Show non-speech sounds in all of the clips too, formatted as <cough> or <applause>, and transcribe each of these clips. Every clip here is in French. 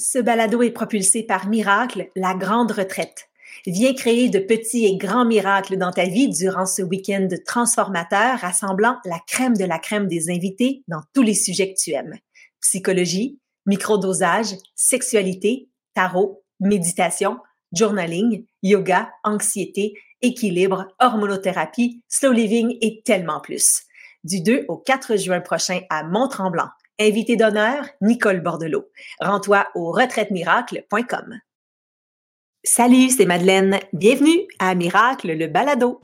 Ce balado est propulsé par Miracle, la grande retraite. Viens créer de petits et grands miracles dans ta vie durant ce week-end transformateur rassemblant la crème de la crème des invités dans tous les sujets que tu aimes. Psychologie, microdosage, sexualité, tarot, méditation, journaling, yoga, anxiété, équilibre, hormonothérapie, slow living et tellement plus. Du 2 au 4 juin prochain à Mont-Tremblant. Invité d'honneur, Nicole Bordelot. Rends-toi au retraitemiracles.com. Salut, c'est Madeleine. Bienvenue à Miracle le balado.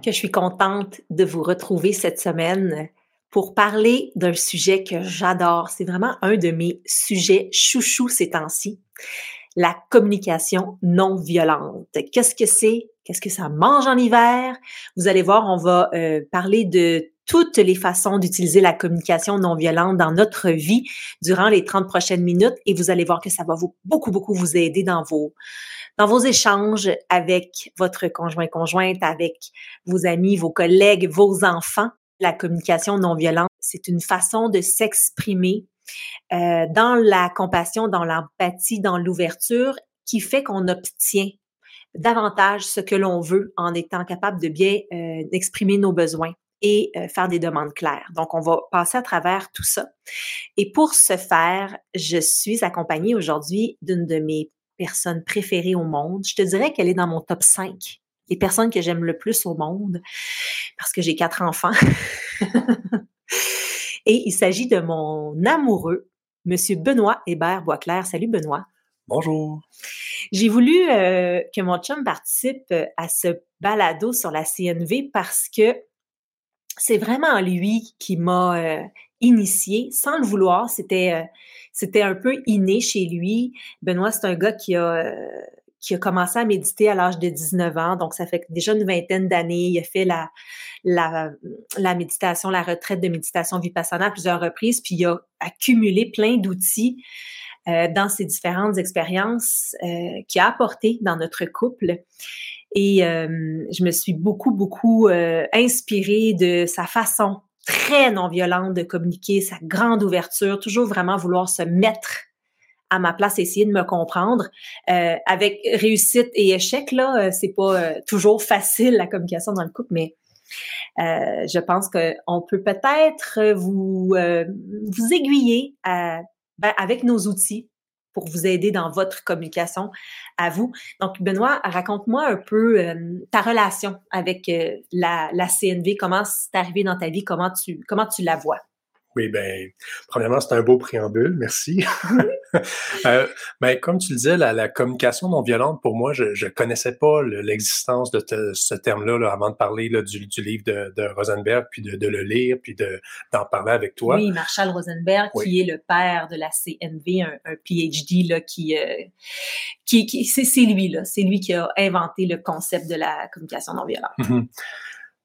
Que je suis contente de vous retrouver cette semaine pour parler d'un sujet que j'adore. C'est vraiment un de mes sujets chouchous ces temps-ci. La communication non violente. Qu'est-ce que c'est? Qu'est-ce que ça mange en hiver? Vous allez voir, on va euh, parler de toutes les façons d'utiliser la communication non violente dans notre vie durant les 30 prochaines minutes et vous allez voir que ça va vous, beaucoup, beaucoup vous aider dans vos, dans vos échanges avec votre conjoint, conjointe, avec vos amis, vos collègues, vos enfants. La communication non violente, c'est une façon de s'exprimer euh, dans la compassion, dans l'empathie, dans l'ouverture qui fait qu'on obtient davantage ce que l'on veut en étant capable de bien euh, exprimer nos besoins et euh, faire des demandes claires. Donc, on va passer à travers tout ça. Et pour ce faire, je suis accompagnée aujourd'hui d'une de mes personnes préférées au monde. Je te dirais qu'elle est dans mon top 5 les personnes que j'aime le plus au monde parce que j'ai quatre enfants. <laughs> Et il s'agit de mon amoureux, Monsieur Benoît Hébert Boisclair. Salut Benoît. Bonjour. J'ai voulu euh, que mon chum participe euh, à ce balado sur la CNV parce que c'est vraiment lui qui m'a euh, initié sans le vouloir. C'était c'était un peu inné chez lui. Benoît, c'est un gars qui a qui a commencé à méditer à l'âge de 19 ans, donc ça fait déjà une vingtaine d'années. Il a fait la, la, la méditation, la retraite de méditation vipassana à plusieurs reprises, puis il a accumulé plein d'outils euh, dans ses différentes expériences euh, qu'il a apportées dans notre couple. Et euh, je me suis beaucoup, beaucoup euh, inspirée de sa façon très non violente de communiquer, sa grande ouverture, toujours vraiment vouloir se mettre à ma place, essayer de me comprendre. Euh, avec réussite et échec, là, euh, c'est pas euh, toujours facile la communication dans le couple, mais euh, je pense qu'on peut peut-être vous vous aiguiller ben, avec nos outils pour vous aider dans votre communication à vous. Donc, Benoît, raconte-moi un peu ta relation avec la, la CNV, comment c'est arrivé dans ta vie, comment tu, comment tu la vois? Oui, ben, premièrement, c'est un beau préambule, merci. <laughs> euh, ben, comme tu le disais, la, la, communication non violente, pour moi, je ne connaissais pas l'existence de ce terme-là là, avant de parler là, du, du, livre de, de, Rosenberg, puis de, de le lire, puis d'en parler avec toi. Oui, Marshall Rosenberg, qui est le père de la CNV, un, un PhD là, qui, euh, qui, qui c'est lui, là, c'est lui qui a inventé le concept de la communication non violente. Mm-hmm.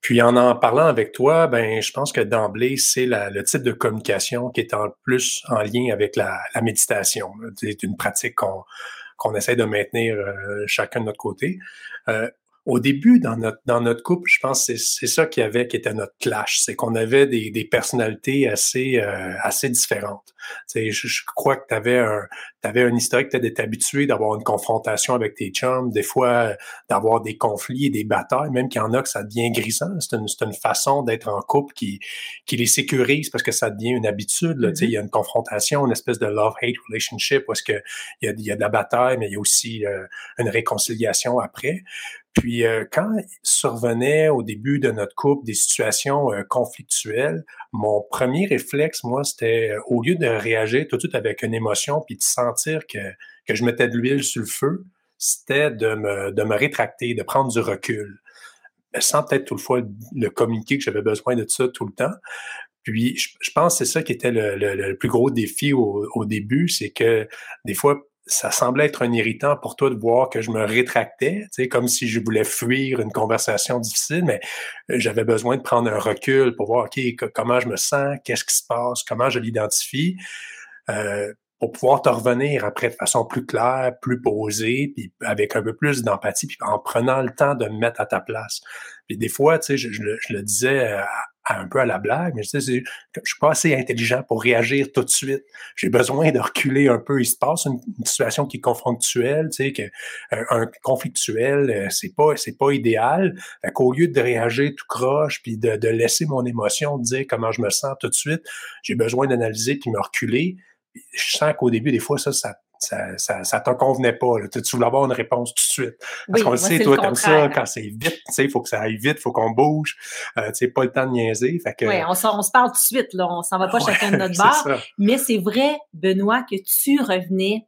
Puis en en parlant avec toi, ben je pense que d'emblée, c'est le type de communication qui est en plus en lien avec la, méditation. C'est une pratique qu'on qu'on essaie de maintenir euh, chacun de notre côté. Euh, au début, dans notre, dans notre couple, je pense que c'est ça qu'il y avait qui était notre clash. C'est qu'on avait des, des personnalités assez, euh, assez différentes. Je, je crois que tu avais un, avais un historique peut-être d'être habitué d'avoir une confrontation avec tes chums, des fois d'avoir des conflits et des batailles, même qu'il y en a que ça devient grisant. C'est une, une façon d'être en couple qui, qui les sécurise parce que ça devient une habitude. Là. Mm-hmm. Il y a une confrontation, une espèce de love-hate relationship où est-ce que il y, a, il y a de la bataille, mais il y a aussi euh, une réconciliation après. Puis euh, quand survenait au début de notre couple des situations euh, conflictuelles, mon premier réflexe, moi, c'était euh, au lieu de réagir tout de suite avec une émotion puis de sentir que, que je mettais de l'huile sur le feu, c'était de me, de me rétracter, de prendre du recul. Sans peut-être toutefois le communiquer que j'avais besoin de ça tout le temps. Puis je, pense que c'est ça qui était le, le, plus gros défi au, au début, c'est que des fois, ça semblait être un irritant pour toi de voir que je me rétractais, comme si je voulais fuir une conversation difficile, mais euh, j'avais besoin de prendre un recul pour voir, OK, comment je me sens, qu'est-ce qui se passe, comment je l'identifie. Euh, pour pouvoir te revenir après de façon plus claire, plus posée, puis avec un peu plus d'empathie, puis en prenant le temps de me mettre à ta place. Puis des fois, tu sais, je, le disais à, un peu à la blague, mais je disais, je suis pas assez intelligent pour réagir tout de suite. J'ai besoin de reculer un peu. Il se passe une, situation qui est conflictuelle, tu sais, que, un, un conflictuel, euh, c'est pas, c'est pas idéal. Fait qu'au lieu de réagir tout croche, puis de, de laisser mon émotion dire comment je me sens tout de suite, j'ai besoin d'analyser puis me reculer je sens qu'au début, des fois, ça, ça ça, ça, ça te convenait pas. Là. Tu, voulais avoir une réponse tout de suite. Parce qu'on le sait, toi, comme ça, quand c'est vite, tu sais, il faut que ça aille vite, il faut qu'on bouge. Euh, tu sais, pas le temps de niaiser. Fait que... Oui, on, on se parle tout de suite, là. On s'en va pas chacun de <laughs> notre bar. Mais c'est vrai, Benoît, que tu revenais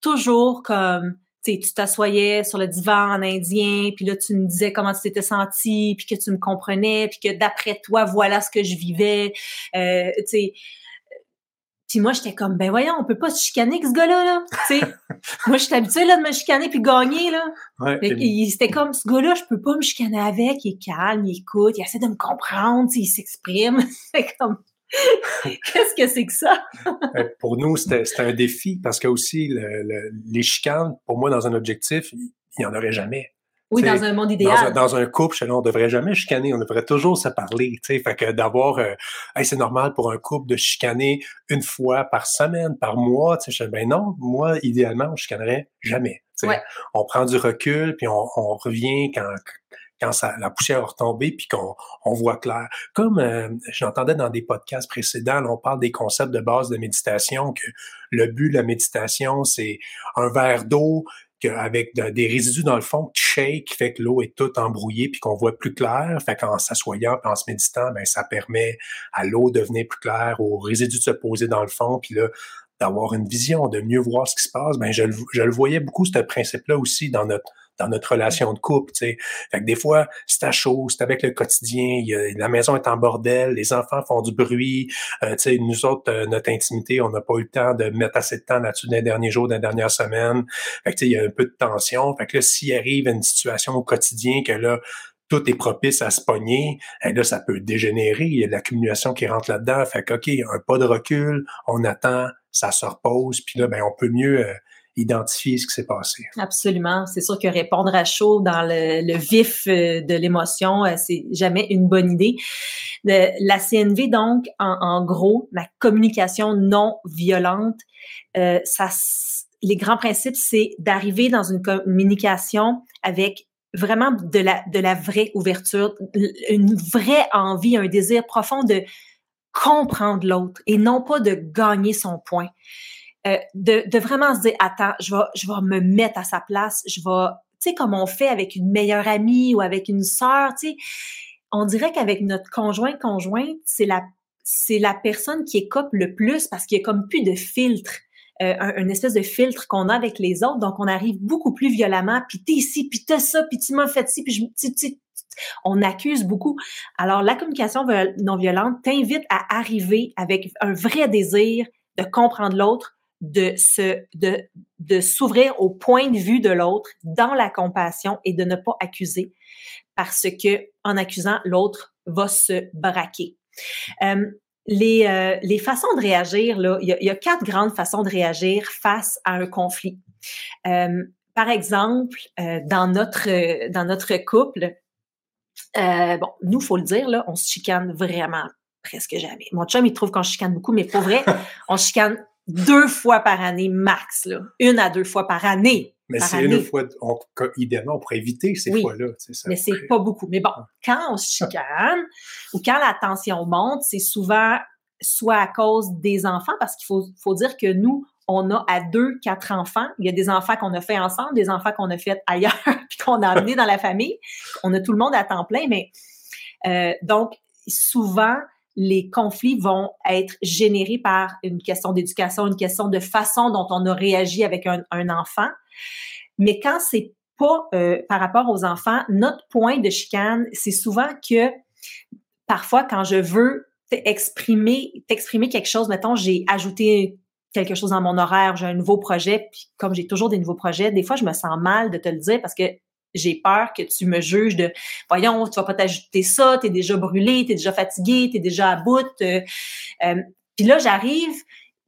toujours comme tu tu t'assoyais sur le divan en indien, puis là, tu me disais comment tu t'étais senti, puis que tu me comprenais, puis que d'après toi, voilà ce que je vivais. Euh, tu sais, puis moi, j'étais comme, ben voyons, on peut pas se chicaner avec ce gars-là, là. Sais, <laughs> moi, je suis habituée, là, de me chicaner puis gagner, là. Ouais, C'était comme, ce gars-là, je peux pas me chicaner avec. Il est calme, il écoute, il essaie de me comprendre, il s'exprime. <laughs> C'est comme, <laughs> qu'est-ce que c'est que ça? pour nous, c'était un défi parce que aussi, le, les chicanes, pour moi, dans un objectif, il y en aurait jamais. Oui, dans un monde idéal. Dans un, couple, on ne devrait jamais chicaner, on devrait toujours se parler. Fait que d'avoir, euh, c'est normal pour un couple de chicaner une fois par semaine, par mois. Je ben non, moi, idéalement, on chicanerait jamais. On prend du recul, puis on, revient quand, quand ça, la poussière a retombé, puis qu'on on voit clair. Comme euh, j'entendais dans des podcasts précédents, on parle des concepts de base de méditation, que le but de la méditation, c'est un verre d'eau avec des résidus dans le fond qui shake, qui fait que l'eau est toute embrouillée puis qu'on voit plus clair. Fait qu'en s'assoyant en se méditant, ben ça permet à l'eau de devenir plus claire, aux résidus de se poser dans le fond, puis là d'avoir une vision, de mieux voir ce qui se passe. Ben je, je le voyais beaucoup ce principe-là aussi dans notre dans notre relation de couple, tu. Fait que des fois, c'est à chaud, c'est avec le quotidien, la maison est en bordel, les enfants font du bruit, euh, tu sais, nous autres, euh, notre intimité, on n'a pas eu le temps de mettre assez de temps là-dessus dans les derniers jours, dans les dernières semaines. Fait que, il y a un peu de tension. Fait que là, s'il arrive une situation au quotidien que là, tout est propice à se pogner, et là, ça peut dégénérer. Il y a de l'accumulation qui rentre là-dedans. Fait que, OK, un pas de recul, on attend, ça se repose, puis là, ben, on peut mieux euh, identifier ce qui s'est passé. Absolument. C'est sûr que répondre à chaud dans le, vif euh, de l'émotion, euh, c'est jamais une bonne idée. La CNV, donc, en, gros, la communication non violente, euh, les grands principes, c'est d'arriver dans une communication avec vraiment de la, de la vraie ouverture, une vraie envie, un désir profond de comprendre l'autre et non pas de gagner son point. Euh, de, de, vraiment se dire, attends, je vais, je vais me mettre à sa place, je vais, tu sais, comme on fait avec une meilleure amie ou avec une sœur, tu sais, on dirait qu'avec notre conjoint, conjointe, c'est la, c'est la personne qui écope le plus parce qu'il y a comme plus de filtre. Euh, un, une espèce de filtre qu'on a avec les autres, donc on arrive beaucoup plus violemment, puis t'es ici, puis t'as ça, puis tu m'as fait ci, puis je, tu, tu, on accuse beaucoup. Alors la communication non violente t'invite à arriver avec un vrai désir de comprendre l'autre, de se de, de s'ouvrir au point de vue de l'autre dans la compassion et de ne pas accuser parce que en accusant l'autre va se braquer. Euh, les, euh, les façons de réagir, là, il y, a, quatre grandes façons de réagir face à un conflit. Euh, par exemple, dans notre dans notre couple, bon, nous, faut le dire, là, on se chicane vraiment presque jamais. Mon chum, il trouve qu'on chicane beaucoup, mais pour vrai, <laughs> on chicane deux fois par année max, là. une à deux fois par année. Mais c'est une fois, idéalement, on pourrait éviter ces fois-là. Mais c'est pas beaucoup. Mais bon, quand on se chicane ou quand la tension monte, c'est souvent soit à cause des enfants, parce qu'il faut, faut dire que nous, on a à deux, quatre enfants. Il y a des enfants qu'on a fait ensemble, des enfants qu'on a fait ailleurs, <laughs> puis qu'on a amenés dans la famille. On a tout le monde à temps plein, mais euh, donc souvent, les conflits vont être générés par une question d'éducation, une question de façon dont on a réagi avec un, enfant. Mais quand c'est pas euh, par rapport aux enfants, notre point de chicane, c'est souvent que parfois quand je veux exprimer, t'exprimer quelque chose, mettons, j'ai ajouté quelque chose dans mon horaire, j'ai un nouveau projet, puis comme j'ai toujours des nouveaux projets, des fois je me sens mal de te le dire parce que j'ai peur que tu me juges de voyons, tu vas pas t'ajouter ça, tu es déjà brûlé, tu es déjà fatigué, tu es déjà à bout. Euh, euh, puis là, j'arrive,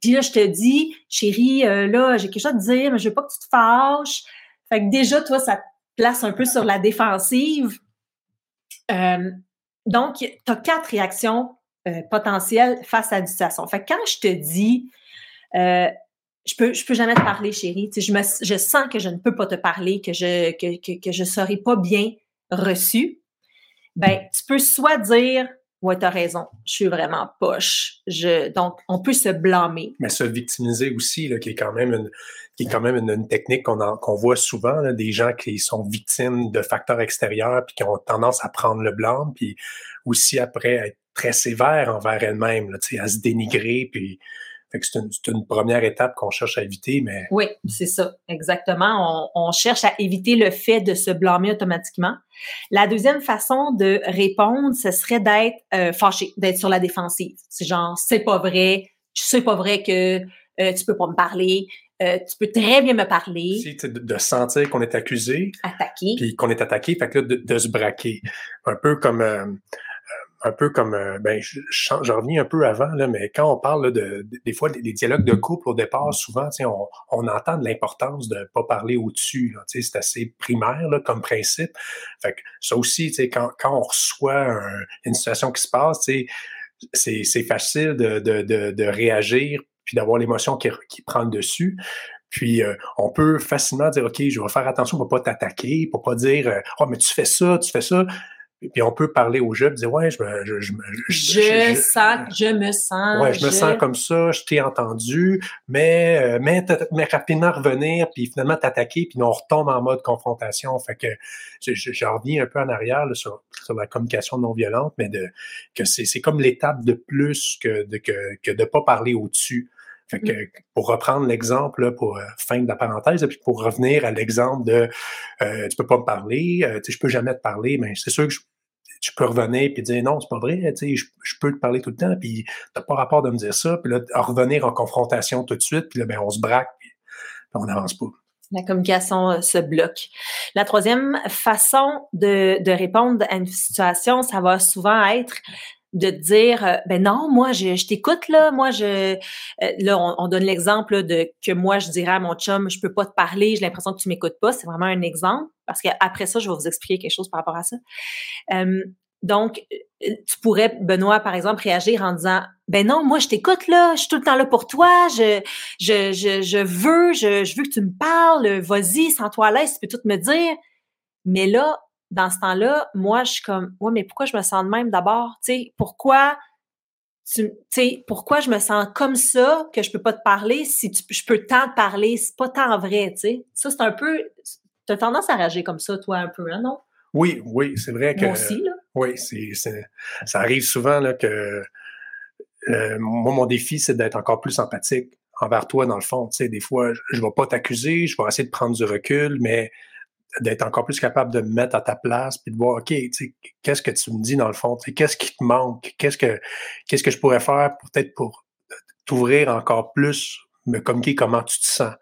Puis là, je te dis, chérie, euh, là, j'ai quelque chose à te dire, mais je veux pas que tu te fâches. Fait que déjà, toi, ça te place un peu sur la défensive. Donc, tu as quatre réactions potentielles face à la situation. Fait que quand je te dis, je peux, je peux jamais te parler, chérie, tu sais, je, me, je sens que je ne peux pas te parler, que je que, que, que je serai pas bien reçue, ben, tu peux soit dire, Ouais, t'as raison. Je suis vraiment poche. Je, donc, on peut se blâmer. Mais se victimiser aussi, là, qui est quand même une, qui est quand même une, technique qu'on qu'on voit souvent, là, des gens qui sont victimes de facteurs extérieurs puis qui ont tendance à prendre le blâme, puis aussi après être très sévère envers elles-mêmes, à se dénigrer, puis c'est une, première étape qu'on cherche à éviter, mais... Oui, c'est ça, exactement. On, cherche à éviter le fait de se blâmer automatiquement. La deuxième façon de répondre, ce serait d'être euh, fâché, d'être sur la défensive. C'est genre, c'est pas vrai, c'est pas vrai que euh, tu peux pas me parler, euh, tu peux très bien me parler. de, de sentir qu'on est accusé. Attaqué. Puis qu'on est attaqué, fait que là, de, de, se braquer. Un peu comme un peu comme, euh, ben, je, je, reviens un peu avant, là, mais quand on parle de, des fois des, dialogues de couple au départ, souvent, on, on entend de l'importance de pas parler au-dessus. C'est assez primaire là, comme principe. Fait que ça aussi, quand, quand on reçoit une situation qui se passe, c'est facile de, de, de, réagir puis d'avoir l'émotion qui, qui prend le dessus. Puis euh, on peut facilement dire OK, je vais faire attention pour pas t'attaquer, pour pas dire oh mais tu fais ça, tu fais ça puis on peut parler au jeu, dire ouais, je me, je, je, je, sens, je me sens, ouais, je, me sens comme ça, je t'ai entendu, mais euh, mais, mais rapidement revenir, puis finalement t'attaquer, puis on retombe en mode confrontation. Fait que je, reviens un peu en arrière sur, sur la communication non violente, mais de que c'est comme l'étape de plus que de que, que de pas parler au-dessus. Fait que, mm. pour reprendre l'exemple, pour euh, fin de la parenthèse, puis pour revenir à l'exemple de euh, tu peux pas me parler, euh, tu sais, je peux jamais te parler, mais c'est sûr que je, tu peux revenir puis dire non, c'est pas vrai, tu sais, je, peux te parler tout le temps, puis t'as pas rapport de me dire ça, puis là, revenir en confrontation tout de suite, puis là, ben, on se braque, puis on n'avance pas. La communication euh, se bloque. La troisième façon de, de répondre à une situation, ça va souvent être de dire euh, ben non moi je, je t'écoute là. Moi je euh, là on, donne l'exemple de que moi je dirais à mon chum je peux pas te parler j'ai l'impression que tu m'écoutes pas. C'est vraiment un exemple parce qu'après ça je vais vous expliquer quelque chose par rapport à ça. Euh, donc tu pourrais Benoît par exemple réagir en disant ben non moi je t'écoute là. Je suis tout le temps là pour toi. Je je je, je veux je, je veux que tu me parles. Vas-y sans toi à l'aise tu peux tout me dire. Mais là dans ce temps-là, moi, je suis comme, ouais, mais pourquoi je me sens de même d'abord? Tu sais, pourquoi, tu sais, pourquoi je me sens comme ça que je peux pas te parler si tu, je peux tant te parler? C'est pas tant vrai, tu sais. Ça, c'est un peu, tu as tendance à réagir comme ça, toi, un peu, hein, non? Oui, oui, c'est vrai que. Moi aussi, là. Oui, c'est, ça arrive souvent, là, que, euh, moi, mon défi, c'est d'être encore plus empathique envers toi, dans le fond. Tu sais, des fois, je, ne vais pas t'accuser, je vais essayer de prendre du recul, mais d'être encore plus capable de me mettre à ta place puis de voir OK, qu'est-ce que tu me dis dans le fond, qu'est-ce qui te manque, qu'est-ce que qu'est-ce que je pourrais faire peut-être pour t'ouvrir encore plus, me communiquer comment tu te sens?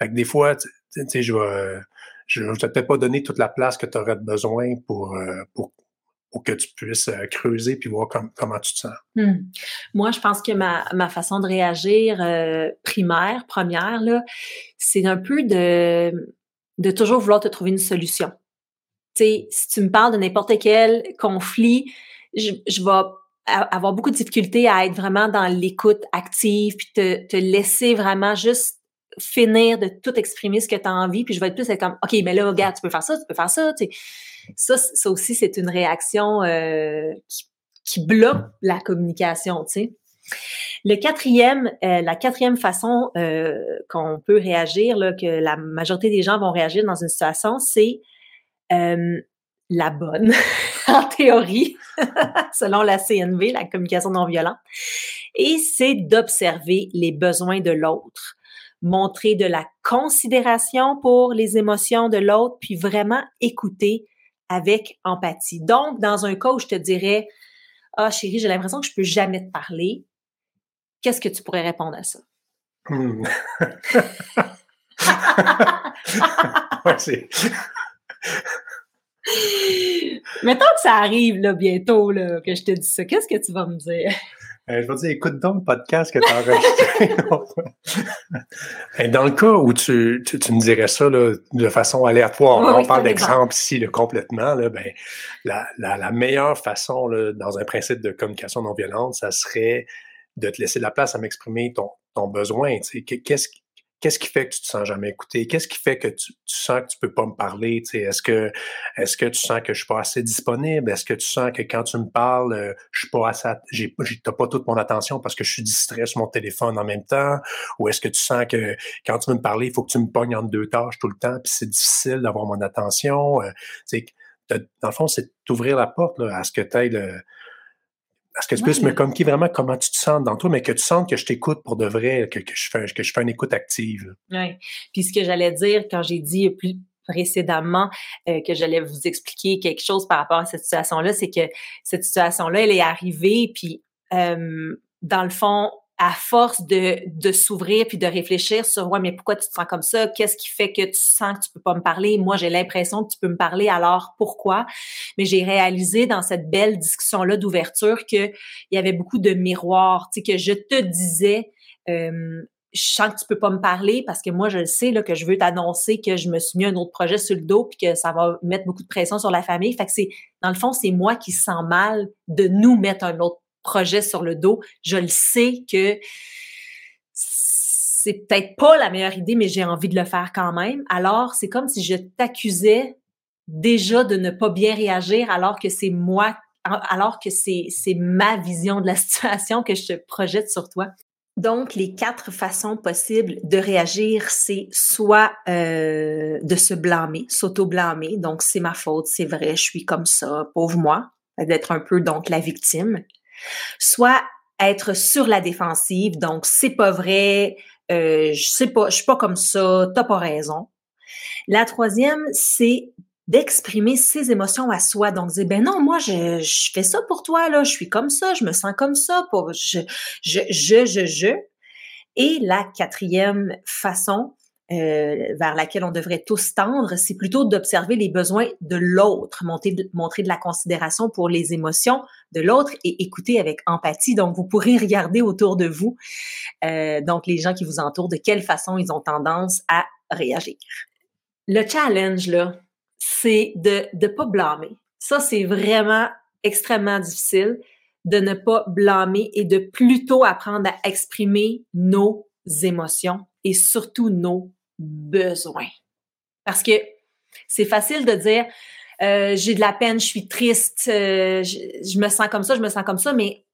Fait que des fois, tu sais, je vais je vais peut-être pas donner toute la place que tu aurais besoin pour, euh, pour pour que tu puisses euh, creuser puis voir comment tu te sens. Hmm. Moi, je pense que ma, ma façon de réagir euh, primaire, première, c'est un peu de de toujours vouloir te trouver une solution. Tu sais, si tu me parles de n'importe quel conflit, je, je vais avoir beaucoup de difficultés à être vraiment dans l'écoute active, puis te, te laisser vraiment juste finir de tout exprimer ce que tu as envie, puis je vais être plus être comme, OK, mais là, regarde, tu peux faire ça, tu peux faire ça, tu sais. Ça, ça aussi, c'est une réaction euh, qui, qui bloque la communication, tu sais. Quatrième, euh, la quatrième façon euh, qu'on peut réagir, que la majorité des gens vont réagir dans une situation, c'est euh, la bonne, <laughs> en théorie, <laughs> selon la CNV, la communication non violente. Et c'est d'observer les besoins de l'autre, montrer de la considération pour les émotions de l'autre, puis vraiment écouter avec empathie. Donc, dans un cas où je te dirais, ah chérie, j'ai l'impression que je peux jamais te parler, Qu'est-ce que tu pourrais répondre à ça? <laughs> Hmm. Mettons que ça arrive là, bientôt, là, que je te dis ça. Qu'est-ce que tu vas me dire? Euh, je vais dire, écoute donc le podcast que tu as enregistré. <laughs> Dans le cas où tu, tu, me dirais ça là, de façon aléatoire, on parle d'exemple ici là, complètement, là, ben, la, la, la, meilleure façon là, dans un principe de communication non violente, ça serait de te laisser la place à m'exprimer ton, ton besoin. Qu'est-ce Qu'est-ce qui fait que tu te sens jamais écouté? Qu'est-ce qui fait que tu, sens que tu peux pas me parler? Est-ce que, est-ce que tu sens que je suis pas assez disponible? Est-ce que tu sens que quand tu me parles, euh, je suis pas assez, j'ai, t'as pas toute mon attention parce que je suis distrait sur mon téléphone en même temps? Ou est-ce que tu sens que quand tu veux me parler, il faut que tu me pognes entre deux tâches tout le temps puis c'est difficile d'avoir mon attention? Euh, dans le fond, c'est d'ouvrir la porte à ce que tu est-ce que tu puisses me communiquer vraiment comment tu te sens dans toi, mais que tu sens que je t'écoute pour de vrai, que, je fais, que je fais une écoute active. Oui. Puis ce que j'allais dire quand j'ai dit plus précédemment euh, que j'allais vous expliquer quelque chose par rapport à cette situation-là, c'est que cette situation-là, elle est arrivée, puis euh, dans le fond, à force de, de s'ouvrir puis de réfléchir sur ouais mais pourquoi tu te sens comme ça? Qu'est-ce qui fait que tu sens que tu peux pas me parler? Moi j'ai l'impression que tu peux me parler alors pourquoi? Mais j'ai réalisé dans cette belle discussion là d'ouverture que il y avait beaucoup de miroirs. Tu sais que je te disais je sens que tu peux pas me parler parce que moi je le sais là que je veux t'annoncer que je me suis mis un autre projet sur le dos puis que ça va mettre beaucoup de pression sur la famille. Fait que c'est dans le fond c'est moi qui sens mal de nous mettre un autre projet sur le dos. Je le sais que c'est peut-être pas la meilleure idée, mais j'ai envie de le faire quand même. Alors, c'est comme si je t'accusais déjà de ne pas bien réagir alors que c'est moi, alors que c'est, ma vision de la <laughs> situation que je te projette sur toi. Donc, les quatre façons possibles de réagir, c'est soit euh, de se blâmer, s'auto-blâmer. Donc, c'est ma faute, c'est vrai, je suis comme ça, pauvre moi, d'être un peu donc la victime soit être sur la défensive, donc c'est pas vrai, euh, je suis pas comme ça, t'as pas raison. La troisième, c'est d'exprimer ses émotions à soi. Donc, dire, ben non, moi, je, fais ça pour toi, là, je suis comme ça, je me sens comme ça, je, je, je, je, je. Et la quatrième façon, euh, vers laquelle on devrait tous tendre, c'est plutôt d'observer les besoins de l'autre, montrer, de la considération pour les émotions de l'autre et écouter avec empathie. Donc, vous pourrez regarder autour de vous, euh, donc les gens qui vous entourent, de quelle façon ils ont tendance à réagir. Le challenge, là, c'est de ne pas blâmer. Ça, c'est vraiment extrêmement difficile de ne pas blâmer et de plutôt apprendre à exprimer nos émotions et surtout nos besoins. Parce que c'est facile de dire euh, j'ai de la peine, je suis triste, euh, je, me sens comme ça, je me sens comme ça, mais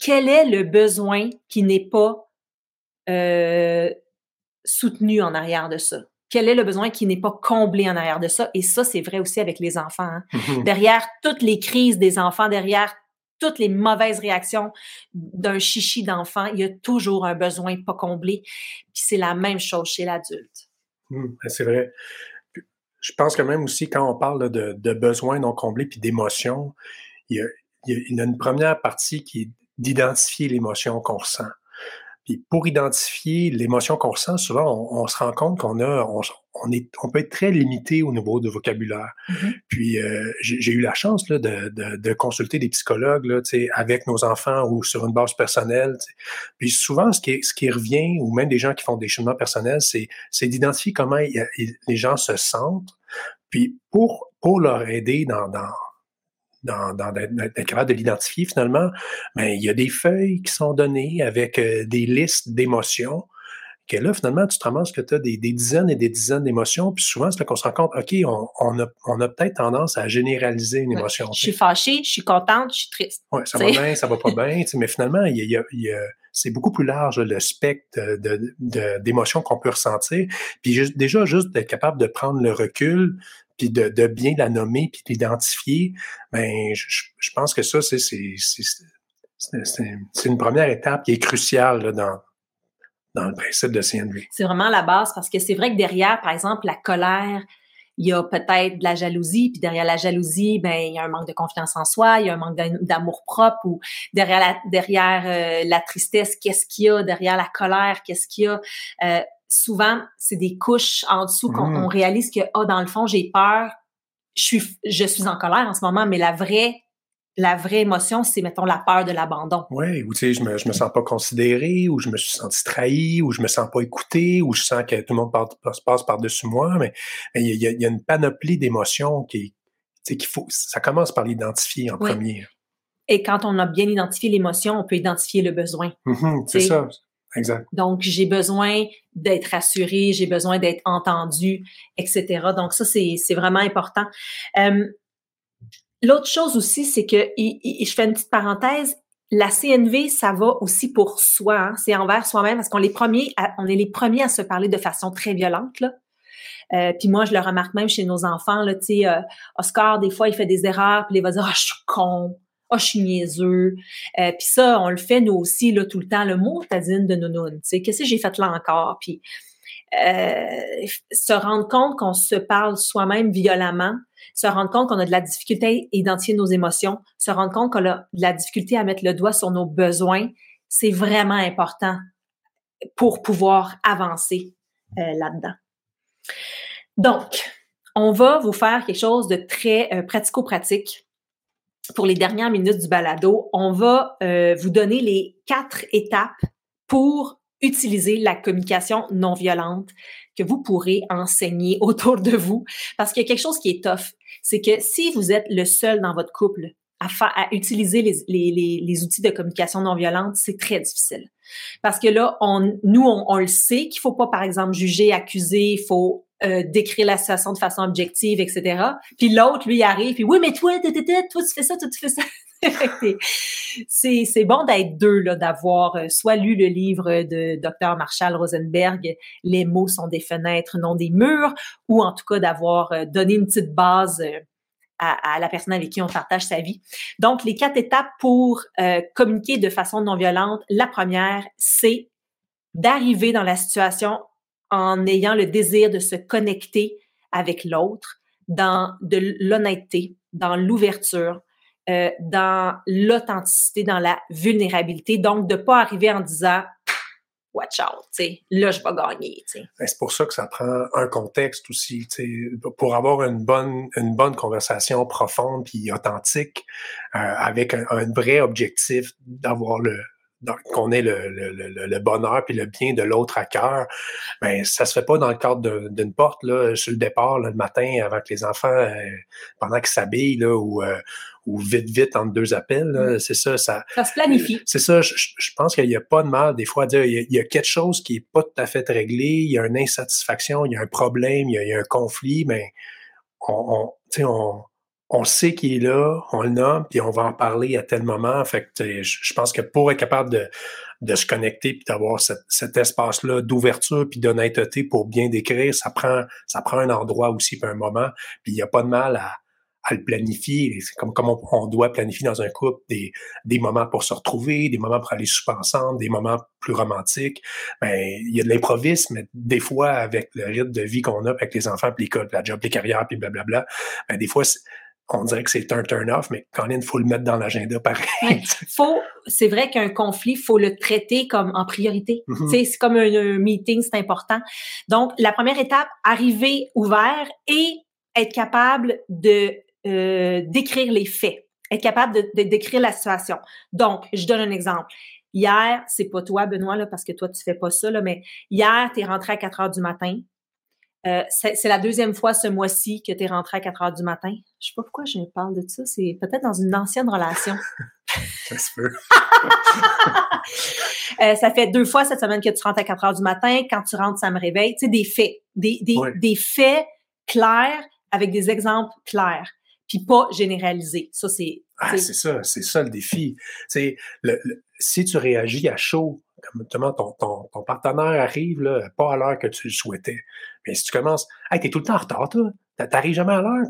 quel est le besoin qui n'est pas euh, soutenu en arrière de ça? Quel est le besoin qui n'est pas comblé en arrière de ça? Et ça, c'est vrai aussi avec les enfants. Hein. <laughs> derrière toutes les crises des enfants, derrière toutes les mauvaises réactions d'un chichi d'enfant, il y a toujours un besoin pas comblé. Puis c'est la même chose chez l'adulte. Mmh, ben, c'est vrai. Je pense que même aussi quand on parle de, besoins non comblés puis d'émotions, il, y a une première partie qui est d'identifier l'émotion qu'on ressent. Puis pour identifier l'émotion qu'on ressent, souvent, on, se rend compte qu'on a, on, est, on peut être très limité au niveau de vocabulaire. Mm-hmm. Puis euh, j'ai eu la chance là, de, de, de, consulter des psychologues là, avec nos enfants ou sur une base personnelle. Puis souvent, ce qui, ce qui revient, ou même des gens qui font des chemins personnels, c'est, d'identifier comment les gens se sentent. Puis pour, pour leur aider dans, dans dans, dans d'être capable de l'identifier finalement, mais ben, il y a des feuilles qui sont données avec euh, des listes d'émotions que là, finalement, tu te ramasses que tu as des, dizaines et des dizaines d'émotions, puis souvent, c'est là qu'on se rend compte, OK, on, on a, on a peut-être tendance à généraliser une émotion. Je suis fâchée, je suis contente, je suis triste. Oui, ça va bien, ça va pas <laughs> bien, mais finalement, il y a, il y a, c'est beaucoup plus large le spectre d'émotions de, qu'on peut ressentir. Puis déjà, juste d'être capable de prendre le recul, puis de, de, bien la nommer, puis d'identifier, ben, je, je, pense que ça, c'est c'est une première étape qui est cruciale là, dans, dans le principe de CNV. C'est vraiment la base parce que c'est vrai que derrière, par exemple, la colère, il y a peut-être de la jalousie, puis derrière la jalousie, ben il y a un manque de confiance en soi, il y a un manque d'amour propre, ou derrière la, derrière euh, la tristesse, qu'est-ce qu'il y a derrière la colère, qu'est-ce qu'il y a euh, souvent, c'est des couches en dessous qu'on mmh. réalise que, ah, dans le fond, j'ai peur, je suis, je suis en colère en ce moment, mais la vraie la vraie émotion, c'est, mettons, la peur de l'abandon. Oui, ou tu sais, je me, je me sens pas considéré, ou je me suis senti trahi, ou je me sens pas écouté, ou je sens que tout le monde passe, passe par-dessus moi, mais il y, y, a une panoplie d'émotions qui, qu'il faut, ça commence par l'identifier en premier. Et quand on a bien identifié l'émotion, on peut identifier le besoin. Mm-hmm, c'est ça, exact. Donc, j'ai besoin d'être rassuré, j'ai besoin d'être entendu, etc. Donc, ça, c'est vraiment important. Euh, L'autre chose aussi, c'est que, et, je fais une petite parenthèse, la CNV, ça va aussi pour soi, hein, c'est envers soi-même, parce qu'on les premiers, on est les premiers à se parler de façon très violente. Là. Euh, puis moi, je le remarque même chez nos enfants. Là, tu sais, euh, Oscar, des fois, il fait des erreurs, puis il va dire, ah, je suis con, ah, je suis niaiseux. Euh, puis ça, on le fait nous aussi là tout le temps. Le mot tadine de nounoun, tu sais, qu'est-ce que j'ai fait là encore? Puis euh, se rendre compte qu'on se parle soi-même violemment, se rendre compte qu'on a de la difficulté à identifier nos émotions, se rendre compte qu'on a de la difficulté à mettre le doigt sur nos besoins, c'est vraiment important pour pouvoir avancer euh, là-dedans. Donc, on va vous faire quelque chose de très euh, pratico-pratique. Pour les dernières minutes du balado, on va euh, vous donner les quatre étapes pour utiliser la communication non violente que vous pourrez enseigner autour de vous. Parce qu'il y a quelque chose qui est tough, c'est que si vous êtes le seul dans votre couple à, à utiliser les, les, les, outils de communication non violente, c'est très difficile. Parce que là, on, nous, on, on le sait qu'il faut pas, par exemple, juger, accuser, il faut euh, décrire la situation de façon objective, etc. Puis l'autre, lui, arrive, puis oui, mais toi, toi, tu fais ça, toi, tu fais ça. C'est bon d'être deux, d'avoir euh, soit lu le livre de Dr. Marshall Rosenberg, Les mots sont des fenêtres, non des murs, ou en tout cas d'avoir euh, donné une petite base à, la personne avec qui on partage sa vie. Donc, les quatre étapes pour communiquer de façon non violente. La première, c'est d'arriver dans la situation en ayant le désir de se connecter avec l'autre, dans de l'honnêteté, dans l'ouverture, euh, dans l'authenticité, dans la vulnérabilité. Donc, de pas arriver en disant watch out, sais, là, je vais gagner. Ben, c'est pour ça que ça prend un contexte aussi. Pour avoir une bonne, une bonne conversation profonde puis authentique, euh, avec un, vrai objectif d'avoir le, qu'on ait le, le, le, bonheur puis le bien de l'autre à cœur, ben ça se fait pas dans le cadre d'une porte là sur le départ le matin avant que les enfants euh, pendant qu'ils s'habillent là ou euh, ou vite vite entre deux appels mm. c'est ça ça ça se planifie c'est ça je, pense qu'il y a pas de mal des fois à dire il y, a, quelque chose qui est pas tout à fait réglé il y a une insatisfaction il y a un problème il y a, un conflit mais on, on, on on sait qu'il est là, on le nomme, puis on va en parler à tel moment. Fait que je pense que pour être capable de, de se connecter puis d'avoir cet espace-là d'ouverture puis d'honnêteté pour bien décrire, ça prend ça prend un endroit aussi puis un moment. Puis il n'y a pas de mal à, à le planifier. C'est comme, comme on, doit planifier dans un couple des, des moments pour se retrouver, des moments pour aller souper ensemble, des moments plus romantiques. Ben, il y a de l'improvisme, mais des fois, avec le rythme de vie qu'on a avec les enfants, puis l'école, la job, les carrières, puis blablabla, ben, des fois, on dirait que c'est un turn-off, mais quand même, il faut le mettre dans l'agenda pareil. faut, c'est vrai qu'un conflit, il faut le traiter comme en priorité. Mm-hmm. C'est comme un, meeting, c'est important. Donc, la première étape, arriver ouvert et être capable de euh, décrire les faits, être capable de, décrire la situation. Donc, je donne un exemple. Hier, c'est pas toi, Benoît, là, parce que toi, tu fais pas ça, là, mais hier, tu es rentré à 4 heures du matin. Euh, c'est la deuxième fois ce mois-ci que tu es rentré à 4 heures du matin. Je sais pas pourquoi je parle de ça. C'est peut-être dans une ancienne relation. <laughs> ça se peut. <laughs> Euh, ça fait deux fois cette semaine que tu rentres à 4 heures du matin. Quand tu rentres, ça me réveille. Tu sais, des faits. Des, des, des faits clairs avec des exemples clairs. Puis pas généralisés. Ça, c'est. Ah, c'est ça. C'est ça le défi. Le, si tu réagis à chaud, comme ton, ton, ton partenaire arrive là, pas à l'heure que tu le souhaitais. Mais si tu commences, hey, t'es tout le temps en retard, toi. T'arrives jamais à l'heure.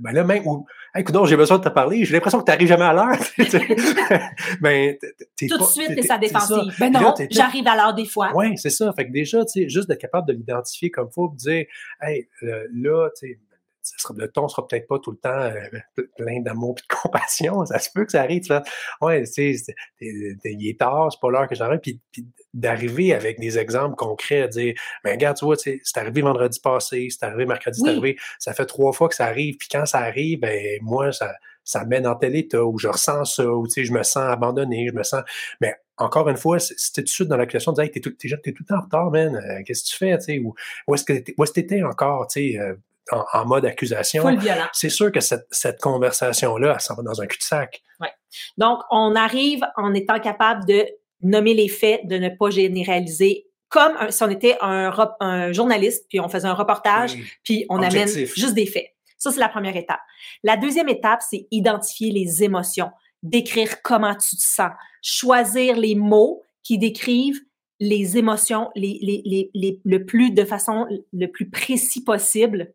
Ben là, même, ou, hey, écoute, j'ai besoin de te parler, j'ai l'impression que t'arrives jamais à l'heure. <laughs> <laughs> ben, Tout de suite, t'es sa défensive. Ben non, j'arrive à l'heure des fois. Oui, c'est ça. Fait que déjà, tu sais, juste d'être capable de l'identifier comme faut, dire, hey, là, tu sais, sera, le ton sera peut-être pas tout le temps euh, plein d'amour et de compassion. <laughs> Ça se peut que ça arrive. Tu fais, ouais, tu sais, il est tard, c'est pas l'heure que j'arrive. Puis, puis d'arriver avec des exemples concrets, à dire, mais regarde, tu vois, c'est arrivé vendredi passé, c'est arrivé mercredi, c'est arrivé, ça fait trois fois que ça arrive. Puis quand ça arrive, ben moi, ça, ça met dans tel état, ou je ressens ça, ou tu sais, je me sens abandonné, je me sens. Mais encore une fois, c'était tout de suite dans la question de dire, hey, t'es tout, t'es, t'es tout le temps en retard, man, euh, qu'est-ce que tu fais, tu sais, ou où est-ce que où est-ce que t'étais encore, tu sais, euh, en, en, mode accusation. C'est sûr que cette, cette conversation-là, elle s'en va dans un cul-de-sac. Ouais. Donc, on arrive en étant capable de nommer les faits, de ne pas généraliser comme un, si on était un, un, journaliste, puis on faisait un reportage, puis on amène juste des faits. Ça, c'est la première étape. La deuxième étape, c'est identifier les émotions, décrire comment tu te sens, choisir les mots qui décrivent les émotions les, les, les, les, le plus de façon le plus précis possible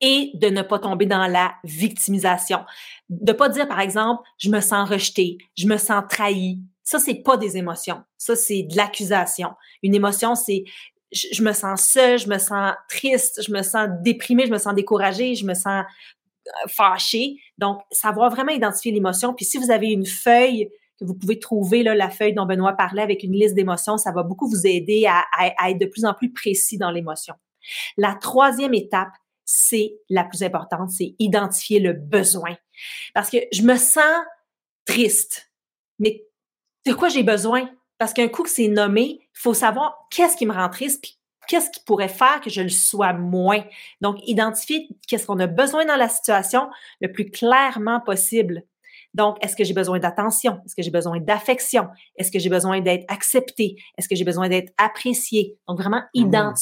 et de ne pas tomber dans la victimisation. De pas dire, par exemple, je me sens rejeté, je me sens trahi. Ça, c'est pas des émotions. Ça, c'est de l'accusation. Une émotion, c'est je, me sens seule, je me sens triste, je me sens déprimée, je me sens découragée, je me sens euh, fâchée. Donc, savoir vraiment identifier l'émotion. Puis si vous avez une feuille que vous pouvez trouver, là, la feuille dont Benoît parlait avec une liste d'émotions, ça va beaucoup vous aider à être de plus en plus précis dans l'émotion. La troisième étape, c'est la plus importante, c'est identifier le besoin. Parce que je me sens triste, mais de quoi j'ai besoin? Parce qu'un coup que c'est nommé, il faut savoir qu'est-ce qui me rend triste, puis qu'est-ce qui pourrait faire que je le sois moins. Donc, identifier qu'est-ce qu'on a besoin dans la situation le plus clairement possible. Donc, est-ce que j'ai besoin d'attention? Est-ce que j'ai besoin d'affection? Est-ce que j'ai besoin d'être accepté? Est-ce que j'ai besoin d'être apprécié? Donc, vraiment mmh.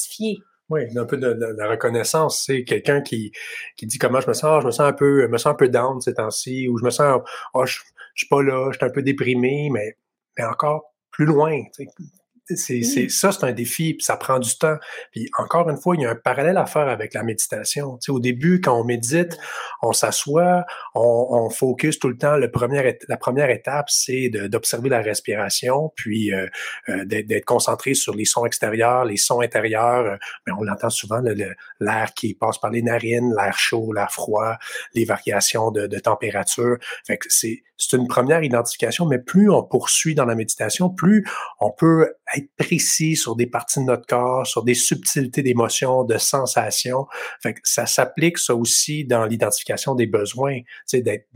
Oui, un peu de, la reconnaissance, c'est quelqu'un qui, qui dit comment je me sens, je me sens un peu, me sens un peu down ces temps-ci, ou je me sens, oh, je, je suis pas là, je suis un peu déprimé, mais, mais encore plus loin. C'est, c'est, ça, c'est un défi, puis ça prend du temps. Puis encore une fois, il y a un parallèle à faire avec la méditation. sais, au début, quand on médite, on s'assoit, on, on, focus tout le temps. Le premier, la première étape, c'est d'observer la respiration, puis euh, euh d'être, concentré sur les sons extérieurs, les sons intérieurs. Euh, mais on l'entend souvent, l'air qui passe par les narines, l'air chaud, l'air froid, les variations de, de température. Fait que c'est, c'est une première identification, mais plus on poursuit dans la méditation, plus on peut être précis sur des parties de notre corps, sur des subtilités d'émotions, de sensations. Fait que ça s'applique ça aussi dans l'identification des besoins, d'être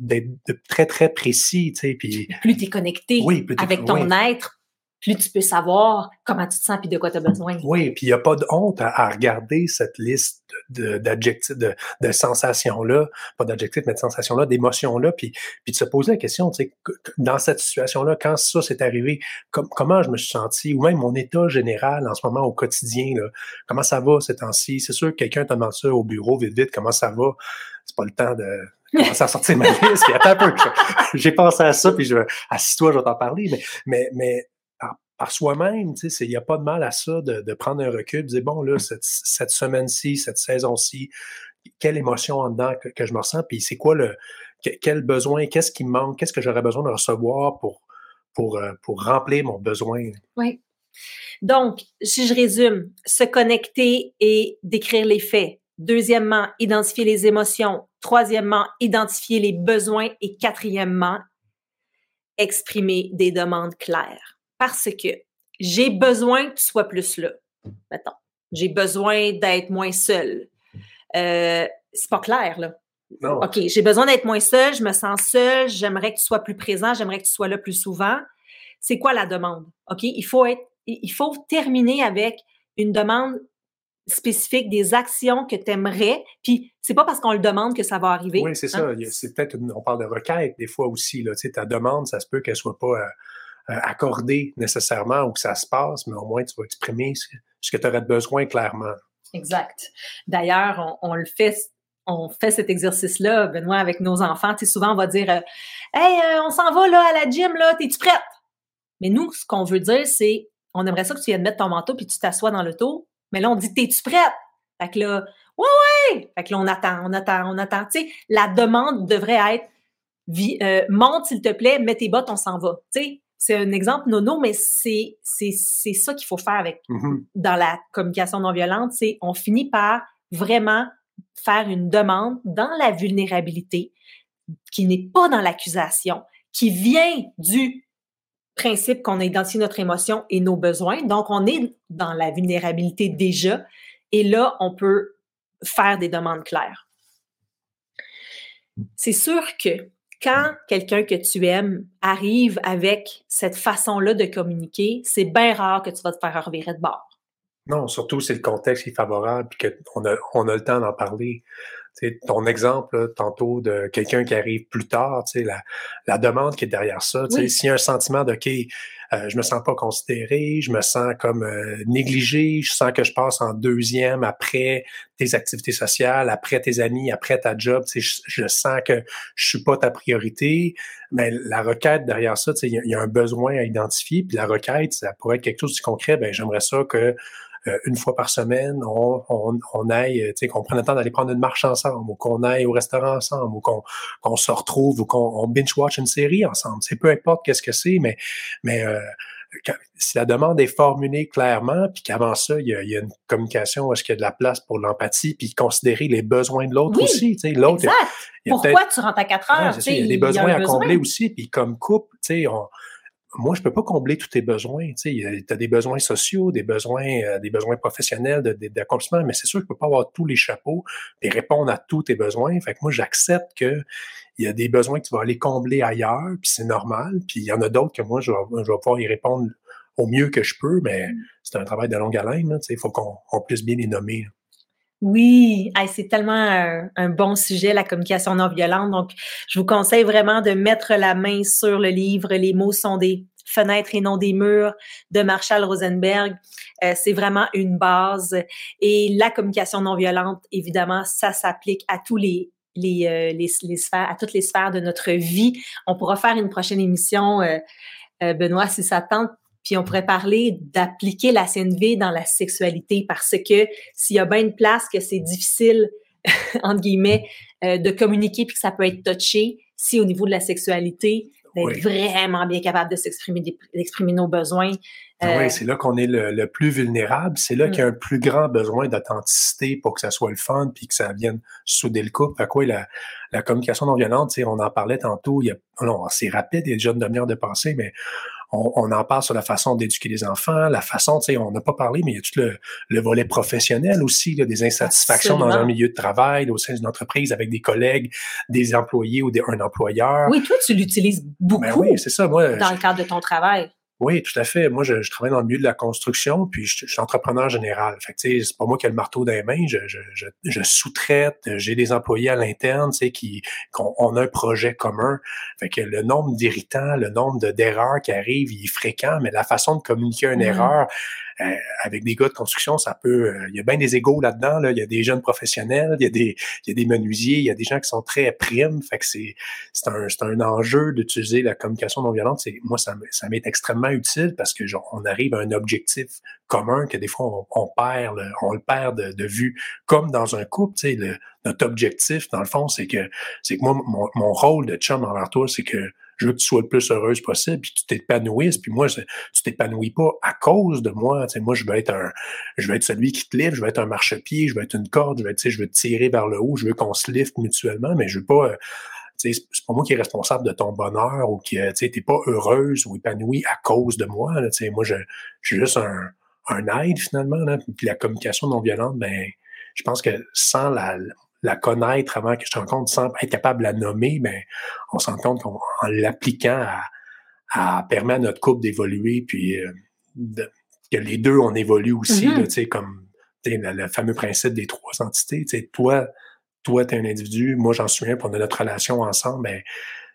très très précis, tu sais. Puis plus tu es connecté avec ton être, plus tu peux savoir comment tu te sens puis de quoi tu as besoin. Oui, puis il n'y a pas de honte à, regarder cette liste d'adjectifs, de, de, sensations-là, pas d'adjectifs, mais de sensations-là, d'émotions-là, puis, de se poser la question, tu sais, dans cette situation-là, quand ça s'est arrivé, comment je me suis senti, ou même mon état général en ce moment au quotidien, là, comment ça va ces temps-ci? C'est sûr que quelqu'un te demande ça au bureau, vite, vite, comment ça va? C'est pas le temps de commencer à sortir ma <laughs> liste, puis attends un peu, j'ai pensé à ça, puis je assis-toi, je vais t'en parler, mais, mais, mais par soi-même, il n'y a pas de mal à ça de, prendre un recul, de dire, bon, là, cette, semaine-ci, cette saison-ci, quelle émotion en dedans que, je me ressens, puis c'est quoi le, quel besoin, qu'est-ce qui me manque, qu'est-ce que j'aurais besoin de recevoir pour, pour, euh, pour remplir mon besoin? Oui. Donc, si je résume, se connecter et décrire les faits. Deuxièmement, identifier les émotions. Troisièmement, identifier les besoins. Et quatrièmement, exprimer des demandes claires parce que j'ai besoin que tu sois plus là. Mettons, j'ai besoin d'être moins seule. Euh, c'est pas clair, là. OK, j'ai besoin d'être moins seule, je me sens seule, j'aimerais que tu sois plus présent, j'aimerais que tu sois là plus souvent. C'est quoi la demande? OK, il faut être, il faut terminer avec une demande spécifique des actions que tu aimerais, puis c'est pas parce qu'on le demande que ça va arriver. Oui, c'est hein? ça. C'est peut-être, on parle de requête des fois aussi. Là. Tu sais, ta demande, ça se peut qu'elle soit pas euh, accordé nécessairement ou que ça se passe, mais au moins tu vas exprimer ce, que tu aurais besoin clairement. Exact. D'ailleurs, on, le fait, on fait cet exercice-là, Benoît, avec nos enfants. Souvent, on va dire euh, Hey, euh, on s'en va là à la gym, là, es-tu prête? Mais nous, ce qu'on veut dire, c'est on aimerait ça que tu viennes mettre ton manteau puis tu t'assois dans l'auto. Mais là, on dit T'es-tu prête? Fait que là, ouais, ouais! Fait que là, on attend, on attend, on attend. La demande devrait être monte, s'il te plaît, mets tes bottes, on s'en va. C'est un exemple nono, mais c'est c'est ça qu'il faut faire avec mm-hmm. dans la communication non violente, c'est on finit par vraiment faire une demande dans la vulnérabilité qui n'est pas dans l'accusation, qui vient du principe qu'on a identifié notre émotion et nos besoins. Donc, on est dans la vulnérabilité déjà. Et là, on peut faire des demandes claires. c'est sûr que quand quelqu'un que tu aimes arrive avec cette façon-là de communiquer, c'est bien rare que tu vas te faire revirer de bord. Non, surtout si le contexte est favorable et qu'on a, on a le temps d'en parler. Ton exemple tantôt de quelqu'un qui arrive plus tard, la, la demande qui est derrière ça, oui. s'il y a un sentiment de OK, euh, je me sens pas considéré, je me sens comme euh, négligé, je sens que je passe en deuxième après tes activités sociales, après tes amis, après ta job, je, je sens que je suis pas ta priorité. Mais la requête derrière ça, il y, y, a un besoin à identifier, puis la requête, ça pourrait être quelque chose de concret. Ben j'aimerais ça que euh, une fois par semaine, on, on, on aille, tu sais, qu'on prenne le temps d'aller prendre une marche ensemble, ou qu'on aille au restaurant ensemble, ou qu'on qu'on se retrouve, ou qu'on binge-watch une série ensemble. C'est peu importe qu'est-ce que c'est, mais, mais euh, quand, si la demande est formulée clairement, puis qu'avant ça, il y, a, il y, a, une communication est-ce qu'il y a de la place pour l'empathie, puis considérer les besoins de l'autre oui, aussi. Tu sais, l'autre. Pourquoi tu rentres à 4 heures? Ouais, il y a des besoins à besoin. combler aussi, puis comme couple, tu sais, on moi, je peux pas combler tous tes besoins. Tu as des besoins sociaux, des besoins, euh, des besoins professionnels, d'accomplissement, mais c'est sûr que je peux pas avoir tous les chapeaux et répondre à tous tes besoins. Fait que moi, j'accepte que il y a des besoins que tu vas aller combler ailleurs, puis c'est normal. Puis il y en a d'autres que moi, je vais, je vais pouvoir y répondre au mieux que je peux, mais mmh. c'est un travail de longue haleine. Il faut qu'on puisse bien les nommer. Là. Oui, c'est tellement un, bon sujet, la communication non violente. Donc, je vous conseille vraiment de mettre la main sur le livre. Les mots sont des fenêtres et non des murs de Marshall Rosenberg. Euh, c'est vraiment une base. Et la communication non violente, évidemment, ça s'applique à tous les les, euh, sphères, à toutes les sphères de notre vie. On pourra faire une prochaine émission, euh Benoît, si ça tente, puis on pourrait parler d'appliquer la CNV dans la sexualité parce que s'il y a bien une place que c'est difficile, <laughs> entre guillemets, euh, de communiquer puis que ça peut être touché, si au niveau de la sexualité, d'être oui. vraiment bien capable de s'exprimer, d'exprimer nos besoins. Euh... Oui, c'est là qu'on est le, le, plus vulnérable. C'est là mm. qu'il y a un plus grand besoin d'authenticité pour que ça soit le fun puis que ça vienne souder le couple. Fait quoi, la, la communication non violente, on en parlait tantôt, il y a, non, c'est rapide, il y a déjà une demi-heure de pensée, mais on, on, en parle sur la façon d'éduquer les enfants, la façon, tu sais, on n'a pas parlé, mais il y a tout le, le volet professionnel aussi, là, des insatisfactions Absolument. dans un milieu de travail, au sein d'une entreprise, avec des collègues, des employés ou des, un employeur. Oui, toi, tu l'utilises beaucoup. Ben oui, c'est ça, moi. Dans je, le cadre de ton travail. Oui, tout à fait. Moi, je, je, travaille dans le milieu de la construction, puis je, je suis entrepreneur général. Fait que, c'est pas moi qui ai le marteau dans les mains. Je, je, je sous-traite. J'ai des employés à l'interne, tu sais, qui, qu'on on a un projet commun. Fait que le nombre d'irritants, le nombre d'erreurs qui arrivent, il est fréquent, mais la façon de communiquer une mmh. erreur, euh, avec des gars de construction, ça peut. Euh, il y a bien des égaux là-dedans. Là. Il y a des jeunes professionnels, il y a des, il y a des menuisiers, il y a des gens qui sont très primes. Fait que c'est, c'est un, c'est un enjeu d'utiliser la communication non violente. C'est, moi, ça, ça m'est extrêmement utile parce que genre, on arrive à un objectif commun que des fois on, on perd, le, on le perd de, de, vue. Comme dans un couple, tu sais, le, notre objectif, dans le fond, c'est que c'est que moi, mon, mon rôle de chum envers toi, c'est que je veux que tu sois le plus heureuse possible, puis tu t'épanouisses, puis moi, tu t'épanouis pas à cause de moi. Moi, je veux être un, je veux être celui qui te livre, je veux être un marchepied, je veux être une corde, je veux, je veux te tirer vers le haut, je veux qu'on se lift mutuellement, mais je veux pas, sais, c'est pas moi qui est responsable de ton bonheur ou qui, tu t'es pas heureuse ou épanouie à cause de moi. Là, moi, je, je suis juste un, un aide finalement. Là. Puis la communication non violente, ben, je pense que sans la, la connaître avant que je te rencontre, sans être capable de la nommer, ben, on se rend compte qu'en l'appliquant à, à permet à notre couple d'évoluer, puis euh, de, que les deux, on évolue aussi, mm -hmm. là, comme le, le fameux principe des trois entités. Toi, toi, tu es un individu, moi, j'en suis un, pour notre relation ensemble, ben,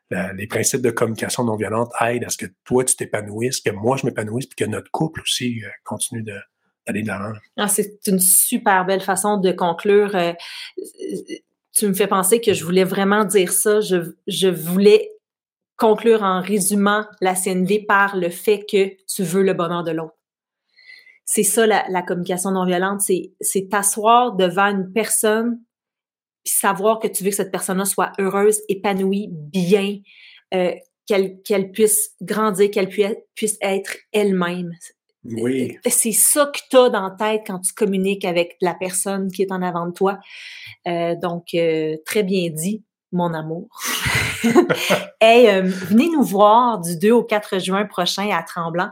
la, les principes de communication non violente aident à ce que toi, tu t'épanouisses, que moi, je m'épanouisse, puis que notre couple aussi euh, continue de, Ah, c'est une super belle façon de conclure. Euh, tu me fais penser que je voulais vraiment dire ça. Je, je voulais conclure en résumant la CNV par le fait que tu veux le bonheur de l'autre. C'est ça la, communication non violente, c'est t'asseoir devant une personne savoir que tu veux que cette personne-là soit heureuse, épanouie, bien, euh, qu'elle qu'elle puisse grandir, qu'elle puisse être elle-même. Oui. C'est ça que tu as dans tête quand tu communiques avec la personne qui est en avant de toi. Euh, donc, euh, très bien dit, mon amour. <laughs> hey, euh, venez nous voir du 2 au 4 juin prochain à Tremblant.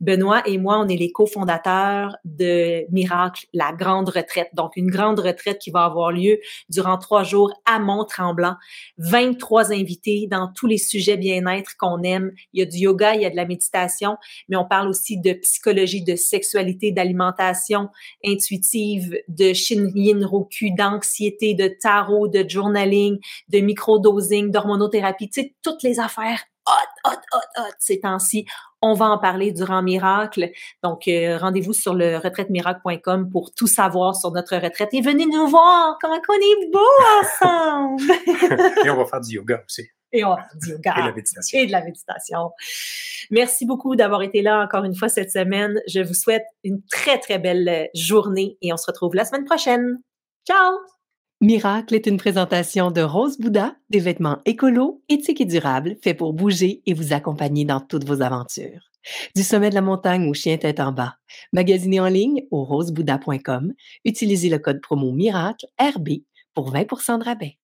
Benoît et moi, on est les cofondateurs de Miracle, la grande retraite. Donc, une grande retraite qui va avoir lieu durant trois jours à Mont-Tremblant. 23 invités dans tous les sujets bien-être qu'on aime. Il y a du yoga, il y a de la méditation, mais on parle aussi de psychologie, de sexualité, d'alimentation intuitive, de Shinrin Roku, d'anxiété, de tarot, de journaling, de microdosing, d'hormonothérapie, tu sais, toutes les affaires hot, hot, hot, hot ces temps-ci. On va en parler durant Miracle. Donc, euh, rendez-vous sur le retraite-miracle.com pour tout savoir sur notre retraite et venez nous voir comment on est beau ensemble. <laughs> et on va faire du yoga aussi. Et on va faire du yoga. Et de la méditation. Et de la méditation. Merci beaucoup d'avoir été là encore une fois cette semaine. Je vous souhaite une très, très belle journée et on se retrouve la semaine prochaine. Ciao! Miracle est une présentation de Rose Bouddha, des vêtements écolos, éthiques et durables, faits pour bouger et vous accompagner dans toutes vos aventures. Du sommet de la montagne au chien tête en bas. Magasinez en ligne au rosebouddha.com. Utilisez le code promo MIRACLE RB pour 20% de rabais.